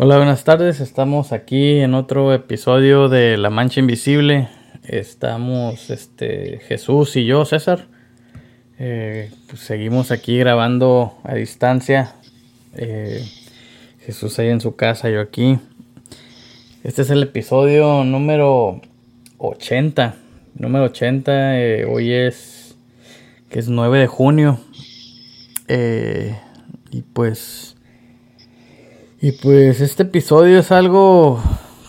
Hola, buenas tardes. Estamos aquí en otro episodio de La Mancha Invisible. Estamos este, Jesús y yo, César. Eh, pues seguimos aquí grabando a distancia. Eh, Jesús ahí en su casa, yo aquí. Este es el episodio número 80. Número 80. eh, hoy es que es 9 de junio. Y pues y pues este episodio es algo,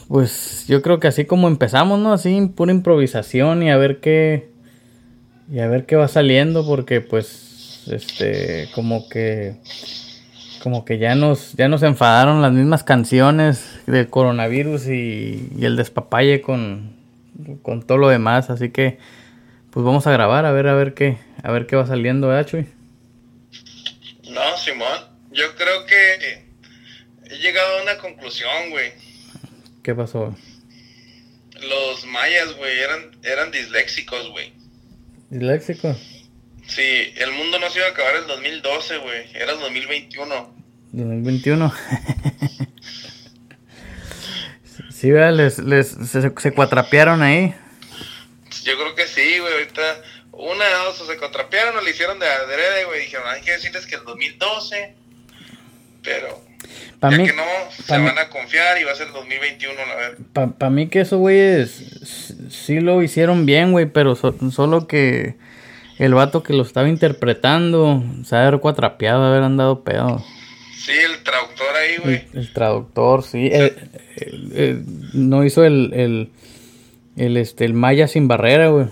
pues yo creo que así como empezamos, ¿no? Así pura improvisación y a ver qué, y a ver qué va saliendo, porque pues, este, como que, como que ya nos, ya nos enfadaron las mismas canciones del coronavirus y, y el despapalle con, con todo lo demás, así que, pues vamos a grabar a ver, a ver qué, a ver qué va saliendo, ¿verdad, Chuy? No, Simón, yo creo que he llegado a una conclusión, güey. ¿Qué pasó? Los mayas, güey, eran, eran disléxicos, güey. ¿Disléxico? Sí, el mundo no se iba a acabar el 2012, güey. Era el 2021. 2021. sí, vea, les, les, se, se cuatrapearon ahí. Yo creo que sí, güey. Ahorita, una de dos, o se contrapearon o le hicieron de adrede, güey. Dijeron, hay que decirles que el 2012. Pero, Pa' ya mí, que no, se pa' van a confiar y va a ser el 2021, la verdad. Para mí que esos güeyes sí lo hicieron bien, güey, pero so- solo que el vato que lo estaba interpretando se ha haber cuatrapeado, haber andado pedo. Sí, el traductor ahí, güey. El, el traductor, sí. eh, eh, eh, no hizo el, el, el, este, el maya sin barrera, güey.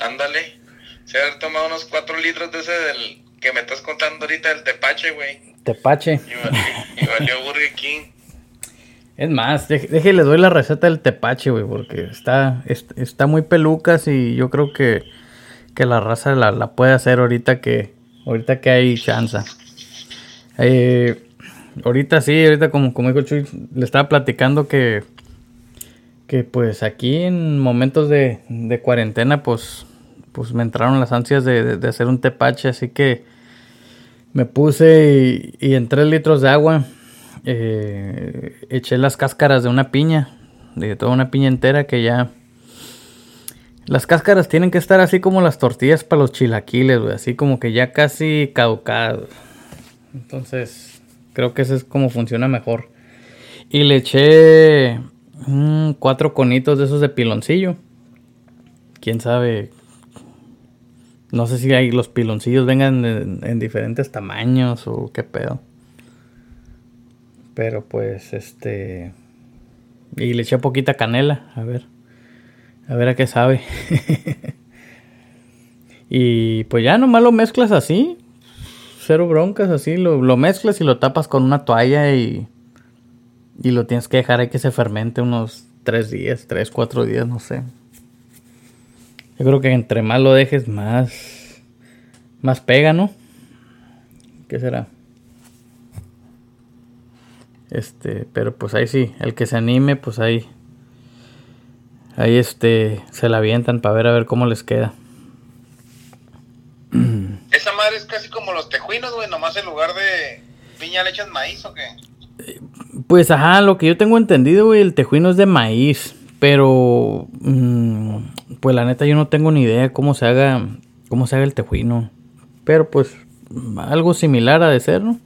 Ándale. Se ha tomado unos 4 litros de ese del que me estás contando ahorita, el tepache, güey. Tepache. Y, valió- y valió Burger King. Es más, déjele doy la receta del tepache, güey, porque está, est- está muy pelucas y yo creo que, que la raza la, la puede hacer ahorita que, ahorita que hay chance. Eh, ahorita sí, ahorita como, como dijo Chuy, le estaba platicando que, que pues aquí en momentos de, de cuarentena, pues, pues me entraron las ansias de, de- de hacer un tepache, así que me puse y, y en tres litros de agua eh, eché las cáscaras de una piña, de toda una piña entera que ya... Las cáscaras tienen que estar así como las tortillas para los chilaquiles, güey, así como que ya casi caducadas. Entonces, creo que eso es como funciona mejor. Y le eché mm, cuatro conitos de esos de piloncillo. Quién sabe. No sé si hay, los piloncillos vengan en, en diferentes tamaños o qué pedo. Pero pues, este. Y le eché poquita canela, a ver. A ver a qué sabe. y pues ya nomás lo mezclas así. Cero broncas, así. Lo, lo mezclas y lo tapas con una toalla y. Y lo tienes que dejar ahí que se fermente unos tres días, tres, cuatro días, no sé. Yo creo que entre más lo dejes, más. Más pega, ¿no? ¿Qué será? Este, pero pues ahí sí, el que se anime, pues ahí. Ahí este, se la avientan para ver a ver cómo les queda. Esa madre es casi como los tejuinos, güey. Nomás en lugar de piña le echas maíz o qué. Pues ajá, lo que yo tengo entendido, güey, el tejuino es de maíz. Pero, mm, pues la neta yo no tengo ni idea cómo se haga, cómo se haga el tejuino. Pero pues, algo similar ha de ser, ¿no?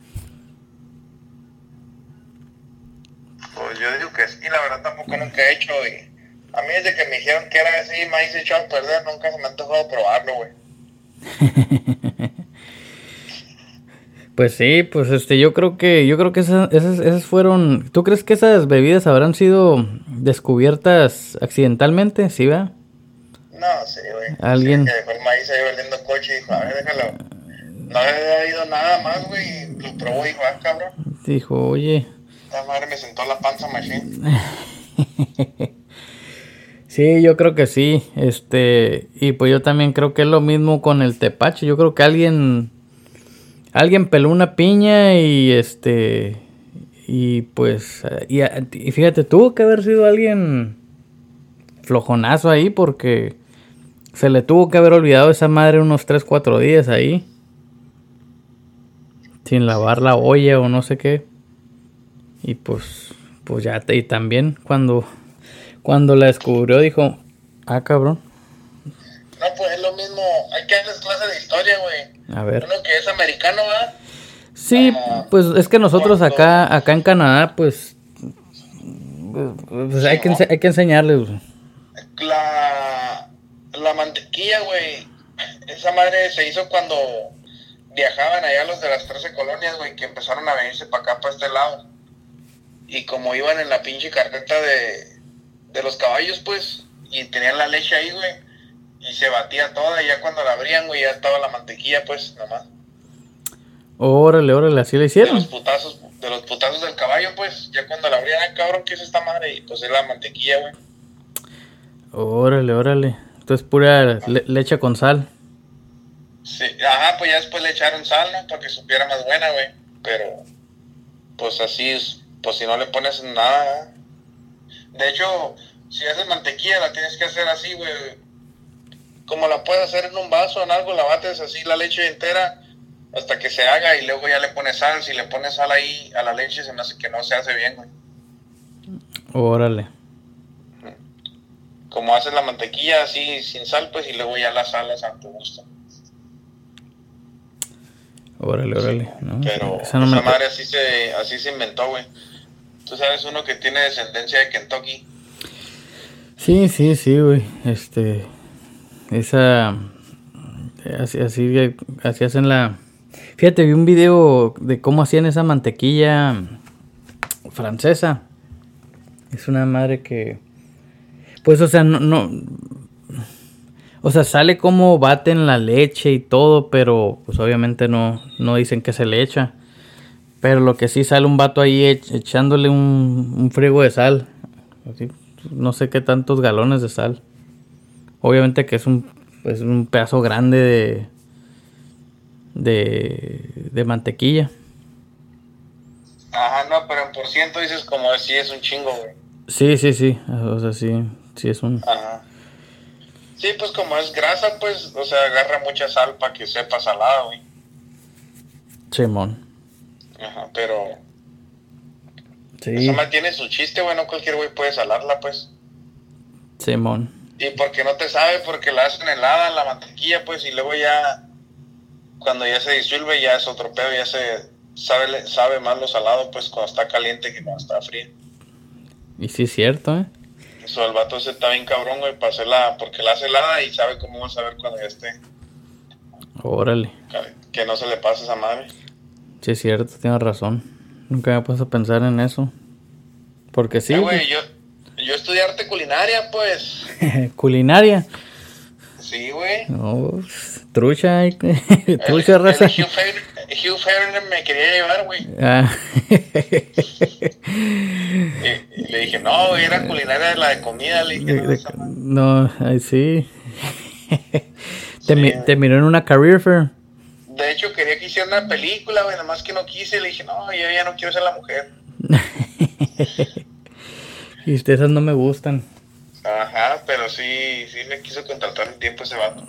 Pues yo digo que sí, la verdad tampoco nunca he hecho. Y a mí desde que me dijeron que era así, maíz echado a perder, nunca se me ha antojado probarlo, güey. Pues sí, pues este, yo creo que, yo creo que esas, esas, esas fueron, ¿tú crees que esas bebidas habrán sido descubiertas accidentalmente? Sí, va. No, sí, güey. Alguien- Sí, que dejó el maíz ahí valiendo coche y dijo, a ver, déjalo. No había oído nada más, güey. Lo probó y dijo, ah, cabrón. Dijo, oye, Esta madre me sentó la panza, machine. Sí, yo creo que sí. Este, y pues yo también creo que es lo mismo con el tepache. Yo creo que alguien alguien peló una piña y este y pues y, y fíjate, tuvo que haber sido alguien flojonazo ahí porque se le tuvo que haber olvidado esa madre unos 3 4 días ahí. Sin lavar la olla o no sé qué. Y pues, pues ya, y también cuando, cuando la descubrió dijo, ah, cabrón. No, pues es lo mismo, hay que darles clase de historia, güey. A ver. Uno que es americano, ¿verdad? Sí, Ah, pues es que nosotros acá, acá en Canadá, pues, pues hay, que, hay que enseñarles. La, la mantequilla, güey, esa madre se hizo cuando viajaban allá los de las 13 colonias, güey, que empezaron a venirse para acá, para este lado. Y como iban en la pinche carreta de, de los caballos, pues, y tenían la leche ahí, güey, y se batía toda, y ya cuando la abrían, güey, ya estaba la mantequilla, pues, nomás. Órale, órale, así le De hicieron. los putazos, de los putazos del caballo, pues, ya cuando la abrían, cabrón, ¿qué es esta madre? Y pues es la mantequilla, güey. Órale, órale. Entonces pura le- leche con sal. Sí, ajá, pues ya después le echaron sal, ¿no? Para que supiera más buena, güey. Pero, pues así es, pues si no le pones nada. De hecho, si haces mantequilla, la tienes que hacer así, güey. Como la puedes hacer en un vaso, en algo, la bates así la leche entera hasta que se haga y luego ya le pones sal. Si le pones sal ahí a la leche, se me hace que no se hace bien, güey. Órale. Como haces la mantequilla así sin sal, pues, y luego ya la salas a tu gusto. Órale, órale. No, Pero esa esa, no me madre así se, así se inventó, güey. Tú sabes, uno que tiene descendencia de Kentucky. Sí, sí, sí, güey. Este. Esa. Así, así, así hacen la. Fíjate, vi un video de cómo hacían esa mantequilla francesa. Es una madre que. Pues, o sea, no. no o sea, sale como baten la leche y todo, pero pues obviamente no, no dicen que se le echa. Pero lo que sí sale un vato ahí ech- echándole un, un frigo de sal. No sé qué tantos galones de sal. Obviamente que es un, es un pedazo grande de, de, de mantequilla. Ajá, no, pero en por ciento dices como si es un chingo, güey. Sí, sí, sí. O sea, sí, sí es un... Ajá. Sí, pues como es grasa, pues, o sea, agarra mucha sal para que sepa salada, güey. Simón. Ajá, pero Sí, esa madre tiene su chiste, güey, no cualquier güey puede salarla, pues. Simón. Y porque no te sabe, porque la hacen helada, la mantequilla, pues, y luego ya, cuando ya se disuelve, ya es otro pedo, ya se sabe, sabe más lo salado, pues, cuando está caliente que cuando está frío. Y sí es cierto, ¿eh? Eso, el vato ese está bien cabrón, güey, para hacerla, porque la hace helada y sabe cómo va a saber cuando ya esté, Órale. que no se le pase esa madre. Sí es cierto, tienes razón. Nunca me he puesto a pensar en eso. Porque sí, Eh, güey, yo, yo estudié arte culinaria, pues. culinaria. Sí, güey. No, trucha, El- trucha el raza. Hugh Hefner, Hugh Hefner me quería llevar, güey. Ah. Y, y le dije, no, güey, era culinaria de la de comida. Le dije, De- no, sí. mi- Sí. te miró en una career fair. De hecho, quería que hiciera una película, güey, nada más que no quise. Le dije, no, yo ya no quiero ser la mujer. Y esas no me gustan. Ajá, pero sí, sí me quiso contratar un tiempo ese vato.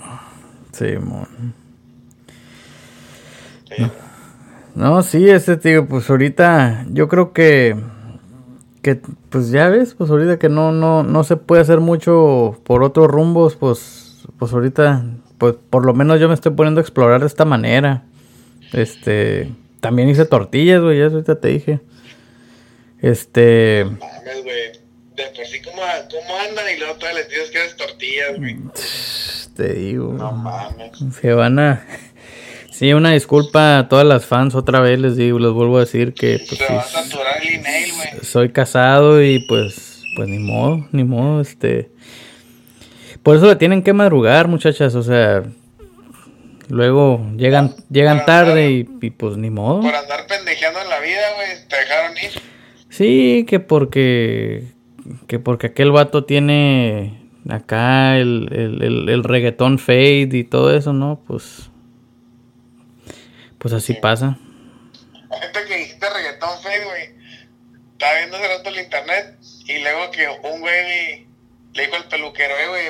Sí, mon. Sí. No, sí, este tío, pues ahorita yo creo que que pues ya ves, pues ahorita que no no no se puede hacer mucho por otros rumbos, pues pues ahorita pues por lo menos yo me estoy poniendo a explorar de esta manera. Este, también hice tortillas, güey, ya ahorita te dije. Este, Mames, güey. De por sí, ¿cómo, cómo andan? Y luego todavía les dices que eres tortillas, güey. te digo. No mames. Se van a Sí, una disculpa a todas las fans otra vez les digo, les vuelvo a decir que pues, Se sí, va a saturar el email, güey. soy casado y pues pues ni modo, ni modo, este por eso le tienen que madrugar, muchachas, o sea, luego llegan llegan tarde y, y, pues ni modo. Por andar pendejeando en la vida, güey, te dejaron ir. Sí, que porque que porque aquel vato tiene acá el, el, el, el reggaetón fade y todo eso, ¿no? Pues pues así pasa. Ahorita que dijiste reggaetón feo, güey. Estaba viendo hace rato el internet y luego que un güey le dijo al peluquero, eh, güey,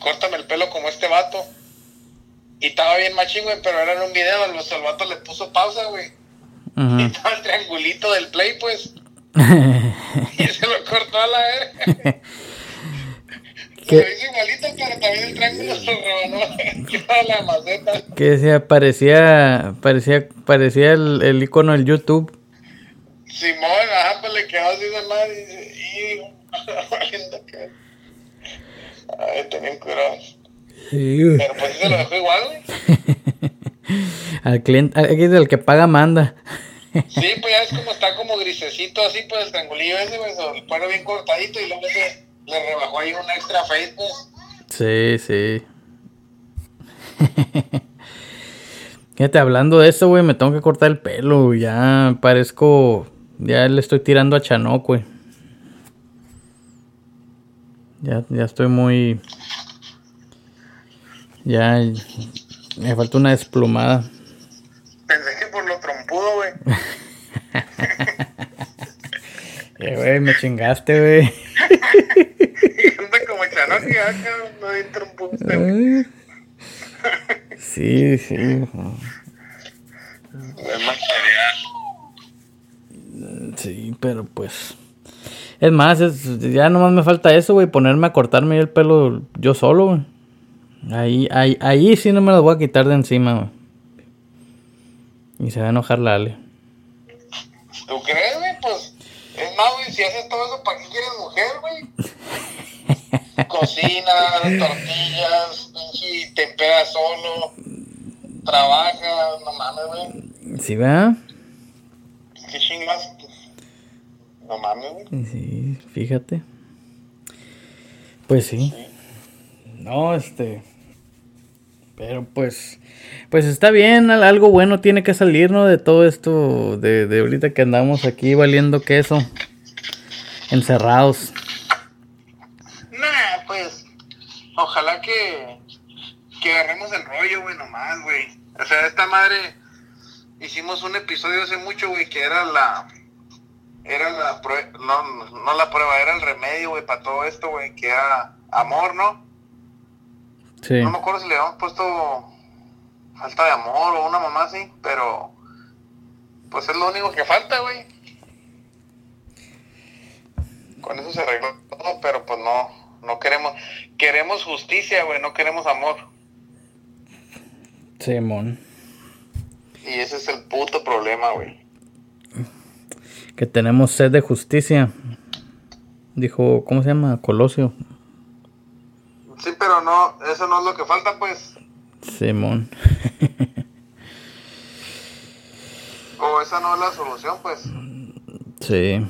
córtame el pelo como este vato. Y estaba bien machín, güey, pero era en un video, el, el vato le puso pausa, güey. Y estaba el triangulito del play, pues. y cortó la verga. Que, lo hizo igualito, pero también el triángulo se rebanó la maceta. Que decía, parecía, parecía, parecía el, el icono del YouTube. Simón, ajá, pues le quedó así de mal y dice, Ay, tenían cuidado. Sí, Pero pues se lo dejó igual, güey. al cliente, aquí es el que paga manda. Sí, pues ya es como está como grisecito así, pues el triangulillo ese, pues lo pone bien cortadito y luego le rebajó ahí un extra face, pues. Sí, sí. Fíjate, hablando de eso, güey, me tengo que cortar el pelo. Ya parezco. Ya le estoy tirando a Chanoc, güey. Ya, ya estoy muy. Ya. Me falta una desplumada. Pensé que por lo trompudo, güey. eh, me chingaste, güey. Anda como y acá no hay trompudo. Sí, sí. Sí, pero pues. Es más, es, ya nomás me falta eso, güey, ponerme a cortarme el pelo yo solo, güey. Ahí, ahí, ahí sí no me lo voy a quitar de encima, güey. Y se va a enojar la Ale. ¿Tú crees, güey? Pues, es más, güey, si haces todo eso, ¿para qué quieres mujer, güey? Cocina, tortillas, pinche, tempera solo, trabaja, no mames, güey. ¿Sí, vea? ¿Qué chingas? No mames, güey. Sí, fíjate. Pues sí. No, este. Pero pues. Pues está bien, algo bueno tiene que salir, ¿no? De todo esto, de, de ahorita que andamos aquí valiendo queso. Encerrados. Nah, pues. Ojalá que. Que agarremos el rollo, güey, nomás, güey. O sea, esta madre. Hicimos un episodio hace mucho, güey, que era la era la prueba, no, no la prueba, era el remedio, güey, para todo esto, güey, que era amor, ¿no? Sí. No me acuerdo si le habíamos puesto falta de amor o una mamá así, pero pues es lo único que falta, güey. Con eso se arregló todo, pero pues no, no queremos, queremos justicia, güey, no queremos amor. Simón. y ese es el puto problema, güey que tenemos sed de justicia. Dijo, ¿cómo se llama? Colosio. Sí, pero no, eso no es lo que falta, pues. Simón. o esa no es la solución, pues. Sí.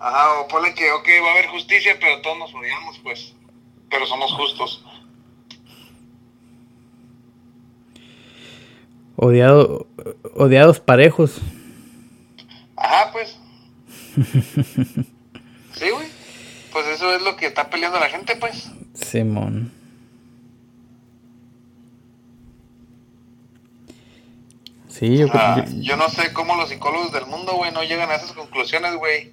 Ajá, o ponle que, ok, va a haber justicia, pero todos nos odiamos, pues. Pero somos justos. Odiado, odiados parejos. Ajá, pues. sí, güey. Pues eso es lo que está peleando la gente, pues. Simón. Sí, yo, ah, yo, no sé cómo los psicólogos del mundo, güey, no llegan a esas conclusiones, güey.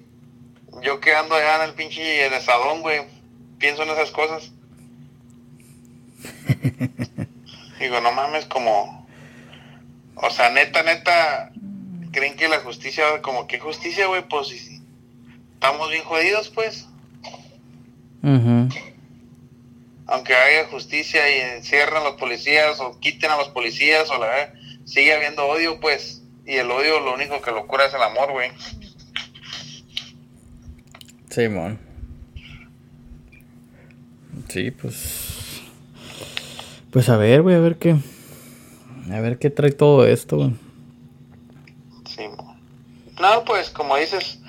Yo que ando allá en el pinche desadón, güey, pienso en esas cosas. Digo, no mames, como... O sea, neta, neta, creen que la justicia, como que justicia, güey, pues si estamos bien jodidos, pues. Aunque haya justicia y encierren a los policías o quiten a los policías o la sigue habiendo odio, pues. Y el odio lo único que lo cura es el amor, güey. Simón. Sí, pues. Pues a ver, güey, a ver qué. A ver qué trae todo esto, güey. No, pues como dices,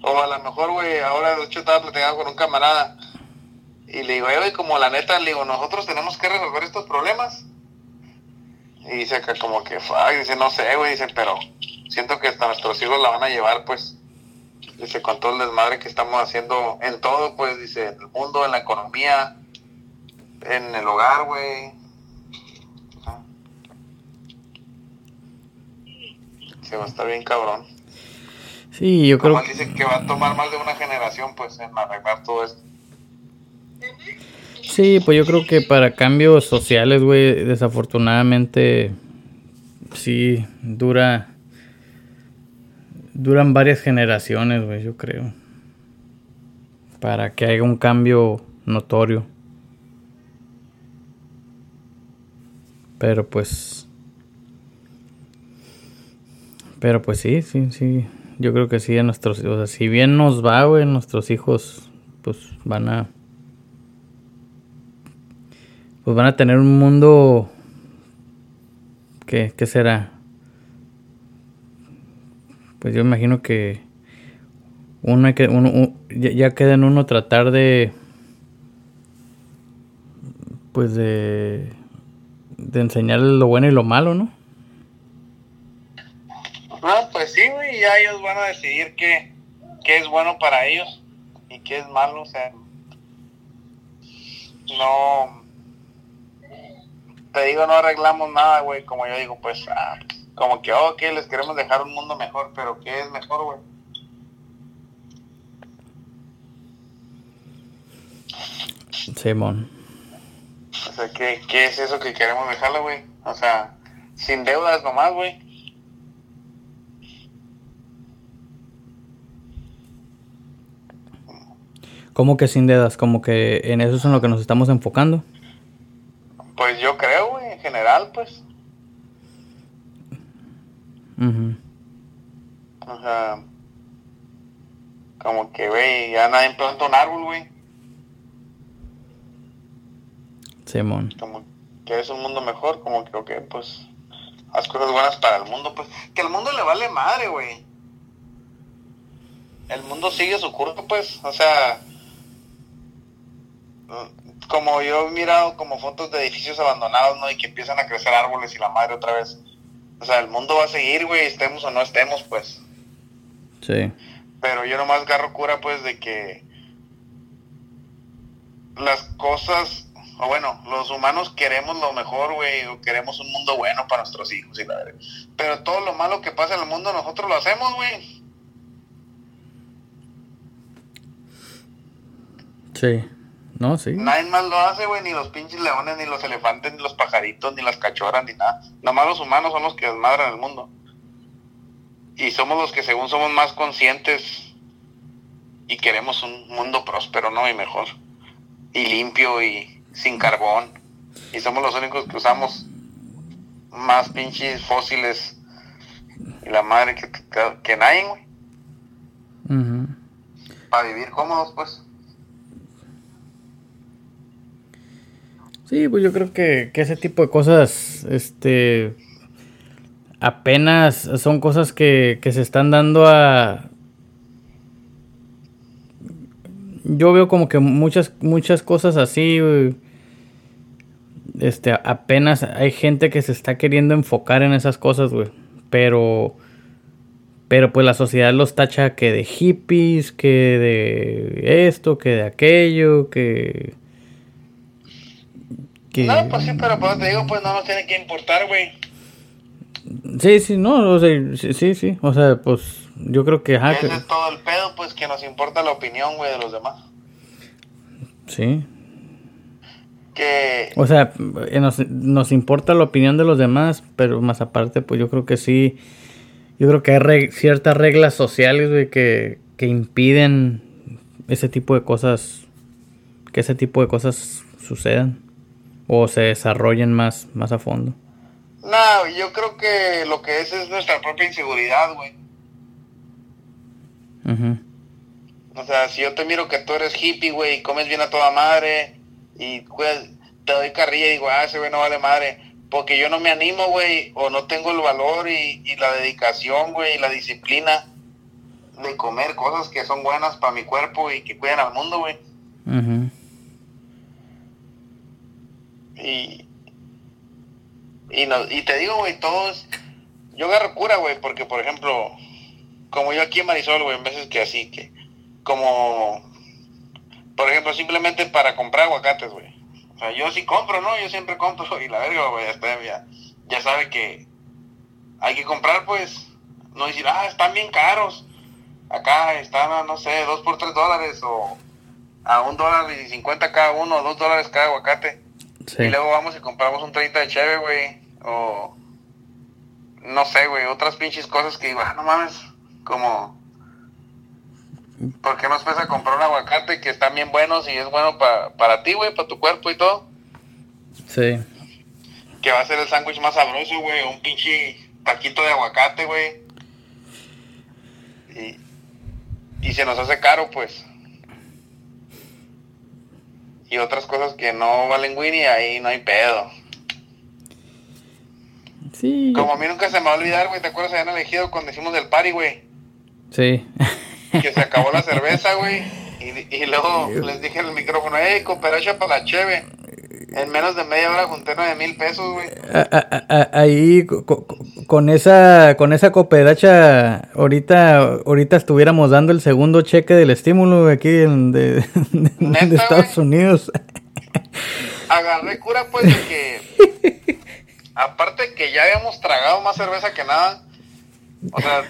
o a lo mejor, güey, ahora de hecho estaba platicando con un camarada y le digo, güey, como la neta, le digo, nosotros tenemos que resolver estos problemas. Y dice que como que, ay, dice, no sé, güey, dice, pero siento que hasta nuestros hijos la van a llevar, pues, dice, con todo el desmadre que estamos haciendo en todo, pues, dice, en el mundo, en la economía, en el hogar, güey. Se va a estar bien cabrón. Sí, yo creo. Dicen que va a tomar más de una generación, pues, en arreglar todo esto. Sí, pues yo creo que para cambios sociales, güey, desafortunadamente sí dura duran varias generaciones, güey, yo creo. Para que haya un cambio notorio. Pero pues... Pero pues sí, sí, sí. Yo creo que sí, a nuestros O sea, si bien nos va, güey, nuestros hijos pues van a... Pues van a tener un mundo... ¿Qué, qué será? Pues yo imagino que uno, que uno, ya, queda en uno tratar de pues de de enseñarles lo bueno y lo malo, ¿no? Ah, pues sí, güey, ya ellos van a decidir qué, qué es bueno para ellos y qué es malo, o sea, no, te digo, no arreglamos nada, güey, como yo digo, pues, ah, como que, oh, que les queremos dejar un mundo mejor, pero ¿qué es mejor, güey? Simón. O sea, ¿qué, ¿qué es eso que queremos dejarle, güey? O sea, sin deudas nomás, güey. ¿Cómo que sin deudas? ¿Como que en eso es en lo que nos estamos enfocando? Pues yo creo, güey, en general, pues. O sea, como que, güey, ya nadie planta un árbol, güey. Simón. Como que es un mundo mejor, como que, ok, pues, haz cosas buenas para el mundo, pues. Que al mundo le vale madre, güey. El mundo sigue su curso, pues, o sea, como yo he mirado como fotos de edificios abandonados, ¿no? Y que empiezan a crecer árboles y la madre otra vez. O sea, el mundo va a seguir, güey, estemos o no estemos, pues. Sí. Pero yo nomás agarro cura, pues, de que las cosas, o bueno, los humanos queremos lo mejor, güey, o queremos un mundo bueno para nuestros hijos y la verdad. Pero todo lo malo que pasa en el mundo nosotros lo hacemos, güey. Sí. No, sí. Nadie más lo hace, güey, ni los pinches leones, ni los elefantes, ni los pajaritos, ni las cachorras, ni nada. Nomás los humanos son los que desmadran el mundo. Y somos los que según somos más conscientes y queremos un mundo próspero, ¿no? Y mejor. Y limpio y sin carbón. Y somos los únicos que usamos más pinches fósiles y la madre que, que, nadie, güey. Para vivir cómodos, pues. Sí, pues yo creo que, ese tipo de cosas, este, apenas son cosas que, se están dando a... Yo veo como que muchas, muchas cosas así, este, apenas hay gente que se está queriendo enfocar en esas cosas, güey, pero... Pero pues la sociedad los tacha que de hippies, que de esto, que de aquello, que no, pues sí, pero pues te digo, pues no nos tiene que importar, güey. Sí, sí, no, o sea, sí, sí, o sea, pues yo creo que... Ese es todo el pedo, pues que nos importa la opinión, güey, de los demás. Sí. Que... O sea, eh, nos, nos importa la opinión de los demás, pero más aparte, pues yo creo que sí, yo creo que hay ciertas reglas sociales, güey, que, que impiden ese tipo de cosas, que ese tipo de cosas sucedan o se desarrollen más, más a fondo? No, yo creo que lo que es es nuestra propia inseguridad, güey. O sea, si yo te miro que tú eres hippie, güey, y comes bien a toda madre, y te doy carrilla y digo, ah, ese güey no vale madre, porque yo no me animo, güey, o no tengo el valor y, y la dedicación, güey, y la disciplina de comer cosas que son buenas para mi cuerpo y que cuidan al mundo, güey. Y, y, no, y te digo, güey, todos, yo agarro cura, güey, porque, por ejemplo, como yo aquí en Marisol, güey, en veces que así, que, como, por ejemplo, simplemente para comprar aguacates, güey. O sea, yo sí compro, ¿no? Yo siempre compro y la verga, güey, ya, ya sabe que hay que comprar, pues, no decir, ah, están bien caros. Acá están, no sé, dos por tres dólares o a un dólar y cincuenta cada uno, dos dólares cada aguacate. Y luego vamos y compramos un 30 de cheve, güey. O. No sé, güey. Otras pinches cosas que digo, ah, no mames. como... ¿Por qué nos pesa comprar un aguacate que están bien buenos y es bueno para ti, güey, para tu cuerpo y todo? Sí. Que va a ser el sándwich más sabroso, güey, un pinche taquito de aguacate, güey. Y, y se nos hace caro, pues y otras cosas que no valen Winnie, ahí no hay pedo. Sí. Como a mí nunca se me va a olvidar, güey, ¿te acuerdas? Habían elegido cuando hicimos el party, güey. Sí. Que se acabó la cerveza, güey. Y, y, luego les dije en el micrófono, hey, cooperacha para la cheve. En menos de media hora junté nueve mil pesos, güey. Ahí con esa con esa cooperacha ahorita ahorita estuviéramos dando el segundo cheque del estímulo aquí de, de, Estados Unidos. Agarré cura pues de que aparte que ya habíamos tragado más cerveza que nada. O sea,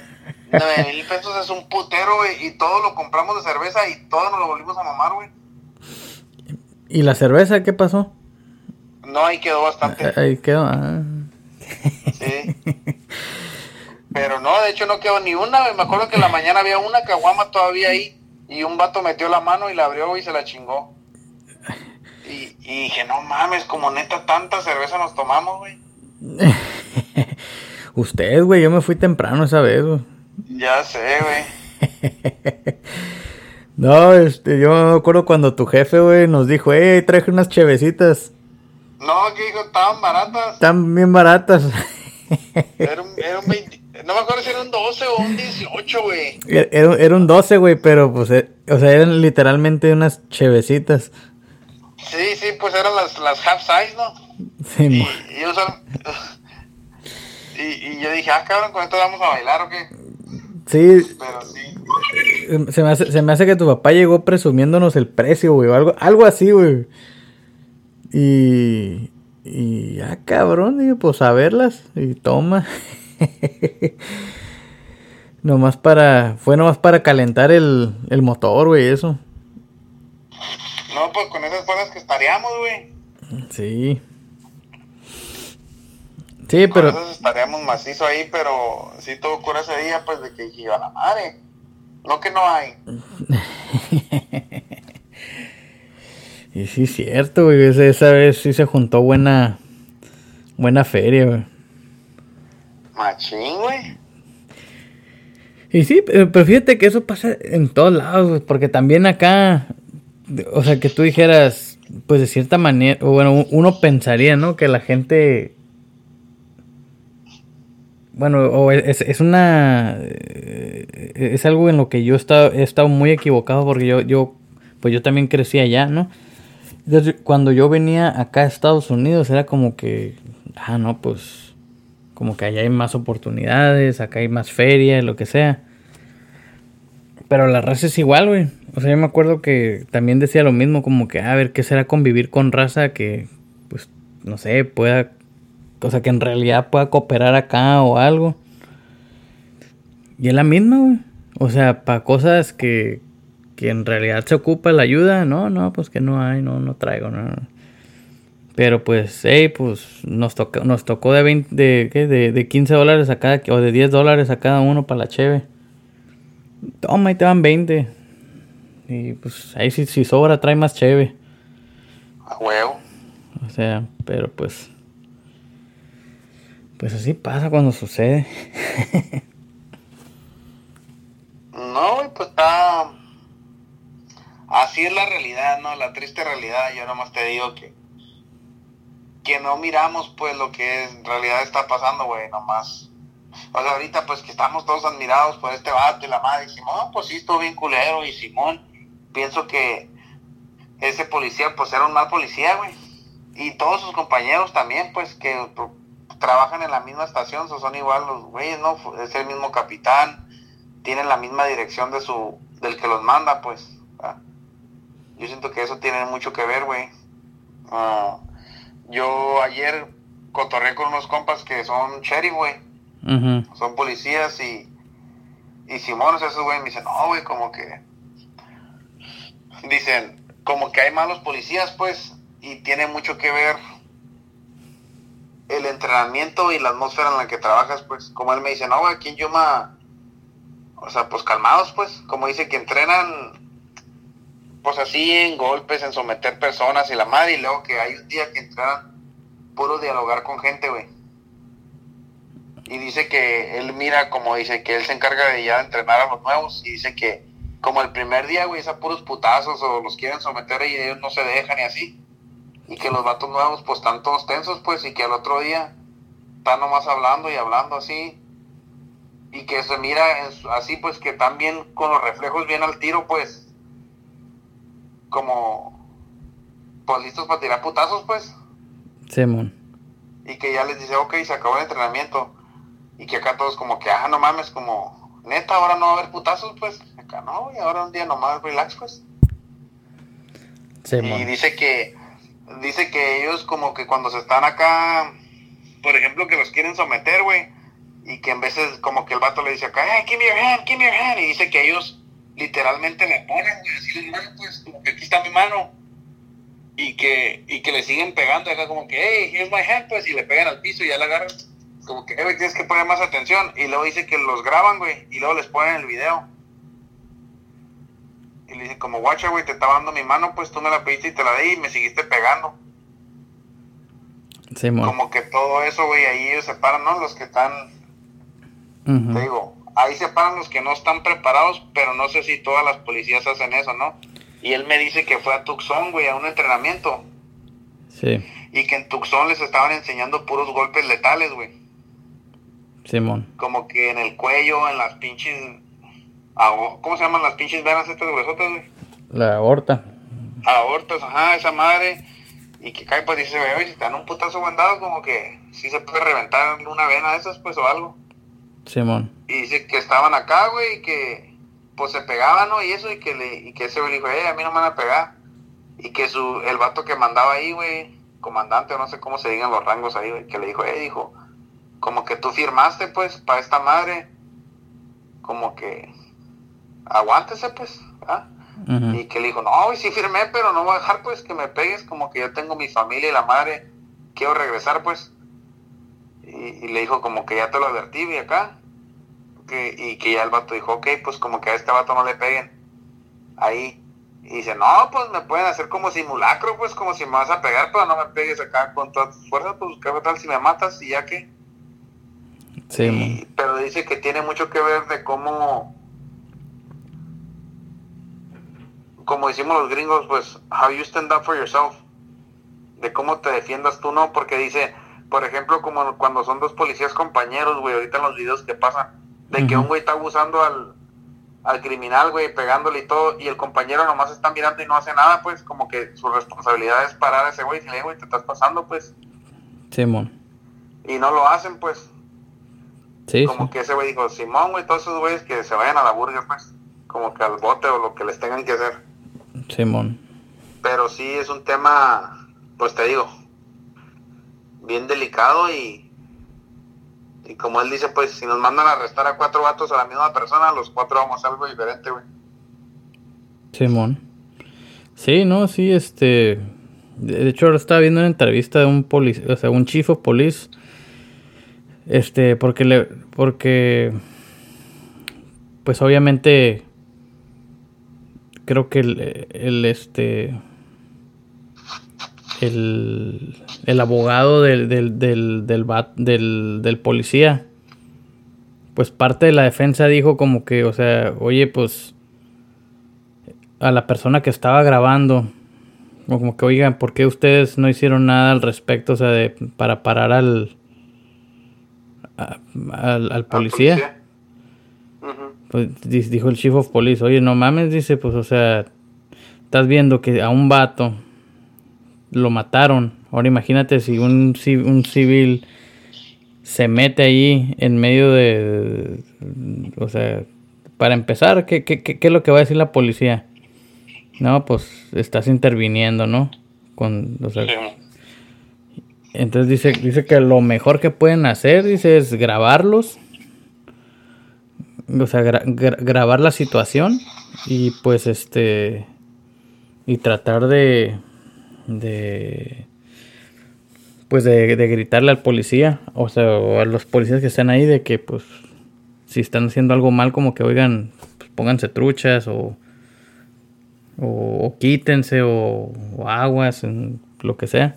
nueve mil pesos es un putero, güey, y todo lo compramos de cerveza y todo nos lo volvimos a mamar, güey. ¿Y la cerveza qué pasó? No, ahí quedó bastante. Ahí quedó. Ah. Sí. Pero no, de hecho no quedó ni una. Me acuerdo que en la mañana había una caguama todavía ahí. Y un vato metió la mano y la abrió y se la chingó. Y, y dije, no mames, como neta tanta cerveza nos tomamos, güey. Usted, güey, yo me fui temprano esa vez, güey. Ya sé, güey. no, este, yo me acuerdo cuando tu jefe, güey, nos dijo, hey, traje unas chevecitas. No, que dijo, estaban baratas. Están bien baratas. Era un, era un 20, no me acuerdo si era un 12 o un 18, güey. Era, era, un 12, güey, pero pues, eh, o sea, eran literalmente unas chevecitas. Sí, sí, pues eran las, las half size, ¿no? Sí, y, y, yo y, y, yo dije, ah, cabrón, con esto vamos a bailar o qué. Sí. Pero sí. Se me, hace, se me hace que tu papá llegó presumiéndonos el precio, güey, o algo, algo así, güey. Y, y ya, cabrón, digo, pues a verlas y toma. nomás para, fue nomás para calentar el, el motor, güey, eso. No, pues con esas cosas que estaríamos, güey. Sí. Sí, con pero... Esas estaríamos macizo ahí, pero sí todo cura ese día, pues de que iba a la madre. No que no hay. Y sí, es cierto, güey. Esa vez sí se juntó buena. Buena feria, güey. Machín, güey. Y sí, pero fíjate que eso pasa en todos lados, güey. Porque también acá. O sea, que tú dijeras. Pues de cierta manera. Bueno, uno pensaría, ¿no? Que la gente. Bueno, o es, es una. Es algo en lo que yo he estado, he estado muy equivocado porque yo, yo. Pues yo también crecí allá, ¿no? Cuando yo venía acá a Estados Unidos era como que, ah, no, pues, como que allá hay más oportunidades, acá hay más feria, lo que sea. Pero la raza es igual, güey. O sea, yo me acuerdo que también decía lo mismo, como que, a ver, ¿qué será convivir con raza que, pues, no sé, pueda, o sea, que en realidad pueda cooperar acá o algo? Y es la misma, güey. O sea, para cosas que, que en realidad se ocupa la ayuda, no, no, pues que no hay, no, no traigo, no. Pero pues, hey, pues nos, tocó nos tocó de, 20, de, ¿qué? de, de 15 dólares a cada, o de 10 dólares a cada uno para la cheve. Toma, ahí te van 20. Y pues ahí si, si sobra, trae más cheve. A huevo. O sea, pero pues... Pues así pasa cuando sucede. no, pues está así es la realidad, ¿no? La triste realidad, yo nomás te digo que que no miramos pues lo que en realidad está pasando, güey, nomás. O sea, ahorita pues que estamos todos admirados por este vato y la madre, y Simón, pues sí, estuvo bien culero, y Simón, pienso que ese policía pues era un mal policía, güey. Y todos sus compañeros también, pues, que trabajan en la misma estación, son igual los güeyes, ¿no? Es el mismo capitán, tienen la misma dirección de su, del que los manda, pues. Yo siento que eso tiene mucho que ver, güey. Ah, yo ayer cotorré con unos compas que son sheriff, güey. Son policías y, y Simón, esos güey me dicen, no, güey, como que... Dicen, como que hay malos policías, pues, y tiene mucho que ver el entrenamiento y la atmósfera en la que trabajas, pues, como él me dice, no, güey, aquí en Yuma o sea, pues calmados, pues, como dice que entrenan, pues así en golpes, en someter personas y la madre, y luego que hay un día que entrenan puro dialogar con gente, güey. Y dice que él mira, como dice, que él se encarga de ya entrenar a los nuevos, y dice que como el primer día, güey, es puros putazos o los quieren someter y ellos no se dejan y así. Y que los vatos nuevos, pues, están todos tensos, pues, y que al otro día están nomás hablando y hablando así y que se mira así pues que también con los reflejos bien al tiro pues como pues listos para tirar putazos pues. Simón. Y que ya les dice ok se acabó el entrenamiento. Y que acá todos como que ah no mames como neta ahora no va a haber putazos pues acá no y ahora un día nomás relax pues y dice que dice que ellos como que cuando se están acá por ejemplo que los quieren someter güey y que en veces como que el vato le dice acá, hey, give me your hand, give me your hand, y dice que ellos literalmente le ponen, güey, así mano, pues, como que aquí está mi mano, y que, y que le siguen pegando acá como que, hey, here's my hand, pues, y le pegan al piso y ya la agarran, como que, hey, tienes que poner más atención, y luego dice que los graban, güey, y luego les ponen el video. Y le dice como, guacha, güey, te estaba dando mi mano, pues tú me la pediste y te la di y me seguiste pegando. Sí, como que todo eso, güey, ahí ellos se paran, ¿no? Los que están te digo, ahí se paran los que no están preparados, pero no sé si todas las policías hacen eso, ¿no? Y él me dice que fue a Tucson, güey, a un entrenamiento. Sí. Y que en Tucson les estaban enseñando puros golpes letales, güey. Simón. Como que en el cuello, en las pinches... ¿Cómo se llaman las pinches venas estas huesotas, güey? La aorta. Aortas, ajá, esa madre. Y que cae, pues dice, güey, si dan un putazo vendado, como que sí se puede reventar una vena de esas, pues, o algo. Simón. Y dice que estaban acá, güey, y que pues se pegaban, ¿no? Y eso, y que, le, y que ese güey dijo, eh, a mí no me van a pegar. Y que su, el vato que mandaba ahí, güey, comandante, o no sé cómo se digan los rangos ahí, güey, que le dijo, eh, dijo, como que tú firmaste, pues, para esta madre, como que, aguántese, pues, ¿ah? Y que le dijo, no, güey, sí firmé, pero no voy a dejar, pues, que me pegues, como que yo tengo mi familia y la madre, quiero regresar, pues y, le dijo como que ya te lo advertí y acá que, y que ya el vato dijo ok pues como que a este vato no le peguen ahí y dice no pues me pueden hacer como simulacro pues como si me vas a pegar pero no me pegues acá con todas tus fuerzas pues qué tal si me matas y ya que sí pero dice que tiene mucho que ver de cómo como decimos los gringos pues how you stand up for yourself de cómo te defiendas tú no porque dice por ejemplo, como cuando son dos policías compañeros, güey, ahorita en los videos que pasan, de que un güey está abusando al, al criminal, güey, pegándole y todo, y el compañero nomás está mirando y no hace nada, pues, como que su responsabilidad es parar a ese güey y decirle, güey, te estás pasando, pues. Simón. Y no lo hacen, pues. Sí. Como que ese güey dijo, Simón, güey, todos esos güeyes que se vayan a la burger, pues, como que al bote o lo que les tengan que hacer. Simón. Pero sí es un tema, pues te digo, bien delicado y, y como él dice, pues si nos mandan a arrestar a cuatro vatos a la misma persona, los cuatro vamos a algo diferente, güey. Simón. Sí, no, sí, este... De hecho, ahora estaba viendo una entrevista de un policía, o sea, un chief of police. Este, porque le... Porque... Pues obviamente... Creo que el, el este el, el abogado del, del, del, del, del, policía, pues parte de la defensa dijo como que, o sea, oye, pues a la persona que estaba grabando, como que, oigan, ¿por qué ustedes no hicieron nada al respecto, o sea, de, para parar al, al, policía? Pues dijo el chief of police, oye, no mames, dice, pues, o sea, estás viendo que a un vato lo mataron. Ahora imagínate si un, un civil se mete ahí en medio de... O sea, para empezar, ¿qué, qué, qué, es lo que va a decir la policía? No, pues estás interviniendo, ¿no? Con, o sea, Entonces dice, dice que lo mejor que pueden hacer, dice, es grabarlos. O sea, grabar la situación y pues este... Y tratar de de pues de, gritarle al policía, o sea, a los policías que están ahí de que pues si están haciendo algo mal, como que oigan, pues, pónganse truchas o, o, quítense o, aguas, lo que sea.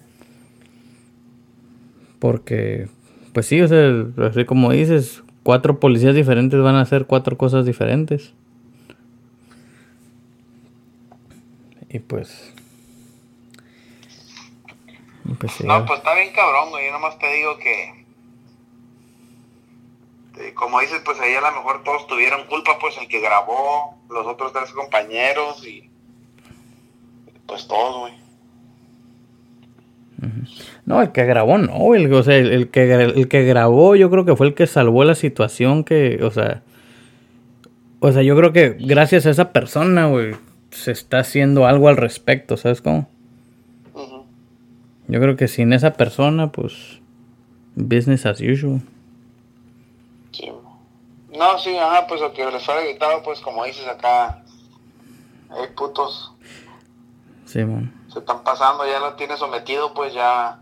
Porque, pues sí, o sea, así como dices, cuatro policías diferentes van a hacer cuatro cosas diferentes. Y pues... pues no, pues está bien cabrón, güey. Yo nomás te digo que como dices, pues ahí a lo mejor todos tuvieron culpa, pues el que grabó, los otros tres compañeros y pues todos, güey. No, el que grabó no, el, o sea, el, que, el que grabó yo creo que fue el que salvó la situación que, o sea, o sea, yo creo que gracias a esa persona, güey, se está haciendo algo al respecto, ¿sabes cómo? Yo creo que sin esa persona, pues, business as usual. No, sí, ajá, pues lo que les fuera gritado, pues como dices acá, hay putos. Sí, man. Se están pasando, ya lo tiene sometido, pues ya.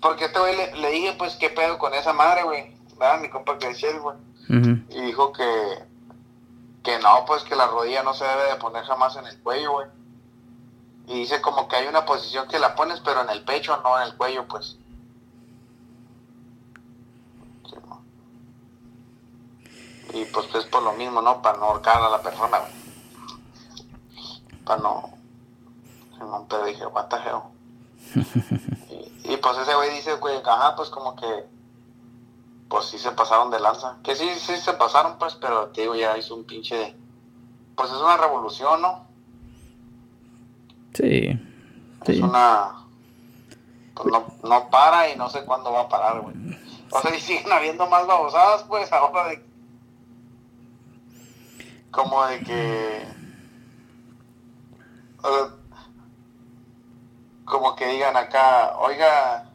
Porque este güey le, dije, pues, qué pedo con esa madre, güey. ¿Verdad? Mi compa que decía, güey. Y dijo que, que no, pues que la rodilla no se debe de poner jamás en el cuello, güey. Y dice como que hay una posición que la pones, pero en el pecho, no en el cuello, pues. Y pues es por lo mismo, ¿no? Para no ahorcar a la persona, güey. Para no... Pero dije, what the hell. y, pues ese güey dice, güey, ajá, pues como que... Pues sí se pasaron de lanza. Que sí, sí se pasaron, pues, pero te digo, ya hizo un pinche... Pues es una revolución, ¿no? Sí. Es una... Pues no, no para y no sé cuándo va a parar, güey. O sea, y siguen habiendo más babosadas, pues, ahora de como de que como que digan acá, oiga,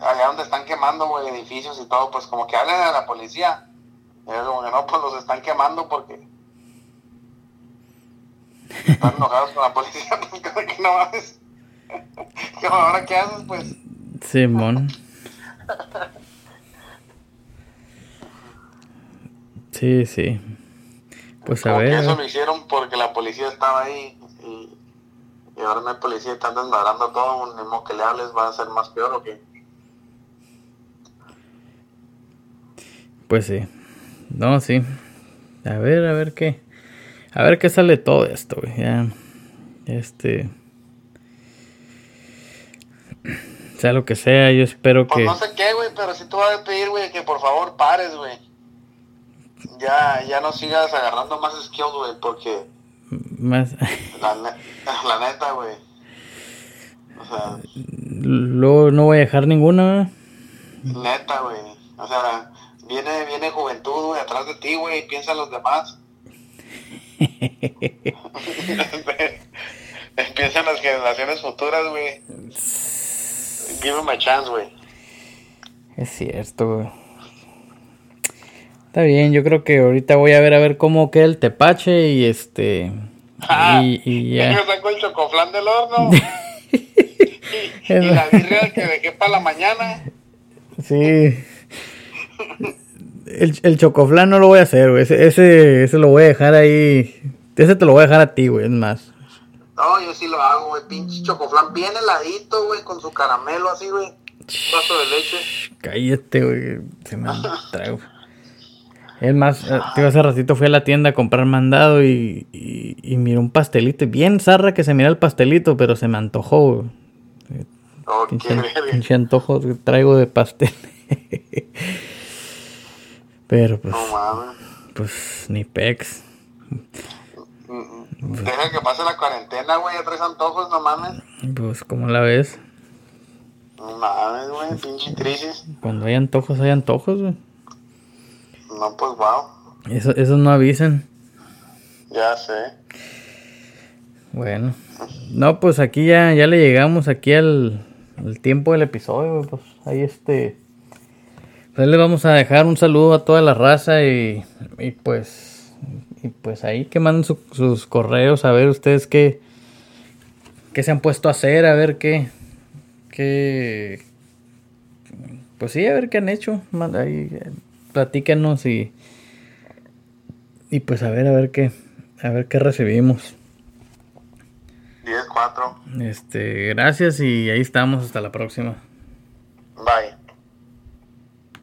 allá donde están quemando edificios y todo, pues como que hablen a la policía. Y es como que no, pues los están quemando porque están enojados con la policía, pues que no mames. ahora qué haces, pues. Simón. Sí, sí. Pues a ver. eso lo hicieron porque la policía estaba ahí y, ahora no hay policía y están desmadrando todo. Un mismo que le hables va a ser más peor o qué. Pues sí. No, sí. A ver, a ver qué. A ver qué sale todo esto, güey. Ya. Este. Sea lo que sea, yo espero pues que. No sé qué, güey, pero si tú vas a pedir, güey, que por favor pares, güey ya, ya no sigas agarrando más skills, güey, porque... Más... La, neta, güey. O sea... Luego no voy a dejar ninguna. Neta, güey. O sea, viene, viene juventud, güey, atrás de ti, güey, piensa en los demás. En las generaciones futuras, güey. Give them a chance, güey. Es cierto, güey. Está bien, yo creo que ahorita voy a ver a ver cómo queda el tepache y este. Ah, y, y ya. Yo saco el chocoflán del horno. y, la birria que dejé para la mañana. Sí. El, el chocoflán no lo voy a hacer, güey. Ese, ese, ese, lo voy a dejar ahí. Ese te lo voy a dejar a ti, güey, es más. No, yo sí lo hago, güey. Pinche chocoflán bien heladito, güey, con su caramelo así, güey. Paso de leche. Cállate, güey. Se me trago. Es más, eh, hace ratito fui a la tienda a comprar mandado y, y, miré un pastelito. Bien zarra que se mira el pastelito, pero se me antojó. Oh, pinche, antojo que traigo de pastel. pero pues. Pues ni pex. Deja que pase la cuarentena, güey. Ya traes antojos, no mames. Pues, ¿cómo la ves? No mames, güey. Pinche crisis. Cuando hay antojos, hay antojos, güey. No, pues wow. Eso, eso no avisan. Ya sé. Bueno. No, pues aquí ya, ya le llegamos aquí al, tiempo del episodio. Pues ahí este. Pues le vamos a dejar un saludo a toda la raza y, y pues. Y pues ahí que manden sus correos a ver ustedes qué. qué se han puesto a hacer, a ver qué. qué. Pues sí, a ver qué han hecho. Ahí, platíquenos y y pues a ver, a ver qué, a ver qué recibimos. 10-4. Este, gracias y ahí estamos, hasta la próxima. Bye.